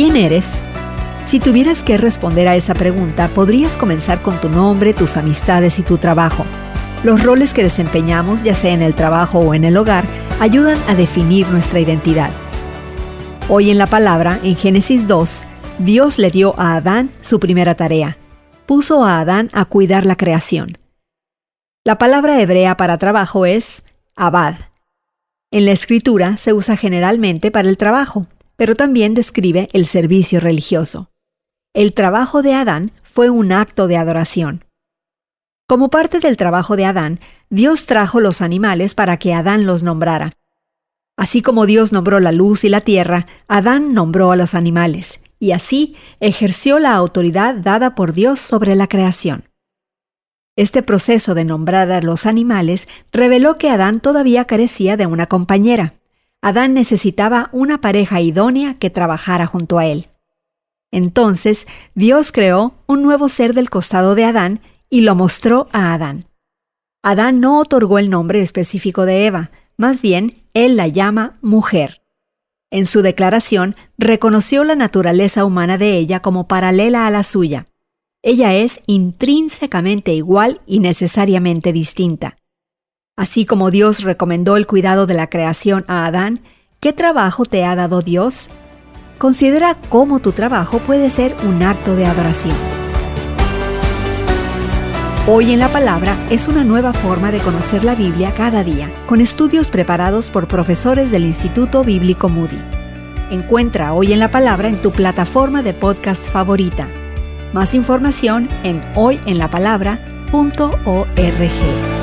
¿Quién eres? Si tuvieras que responder a esa pregunta, podrías comenzar con tu nombre, tus amistades y tu trabajo. Los roles que desempeñamos, ya sea en el trabajo o en el hogar, ayudan a definir nuestra identidad. Hoy en la palabra, en Génesis 2, Dios le dio a Adán su primera tarea. Puso a Adán a cuidar la creación. La palabra hebrea para trabajo es abad. En la escritura se usa generalmente para el trabajo, pero también describe el servicio religioso. El trabajo de Adán fue un acto de adoración. Como parte del trabajo de Adán, Dios trajo los animales para que Adán los nombrara. Así como Dios nombró la luz y la tierra, Adán nombró a los animales, y así ejerció la autoridad dada por Dios sobre la creación. Este proceso de nombrar a los animales reveló que Adán todavía carecía de una compañera. Adán necesitaba una pareja idónea que trabajara junto a él. Entonces Dios creó un nuevo ser del costado de Adán y lo mostró a Adán. Adán no otorgó el nombre específico de Eva, más bien él la llama mujer. En su declaración reconoció la naturaleza humana de ella como paralela a la suya. Ella es intrínsecamente igual y necesariamente distinta. Así como Dios recomendó el cuidado de la creación a Adán, ¿qué trabajo te ha dado Dios? Considera cómo tu trabajo puede ser un acto de adoración. Hoy en la Palabra es una nueva forma de conocer la Biblia cada día, con estudios preparados por profesores del Instituto Bíblico Moody. Encuentra Hoy en la Palabra en tu plataforma de podcast favorita más información en hoyenlapalabra.org.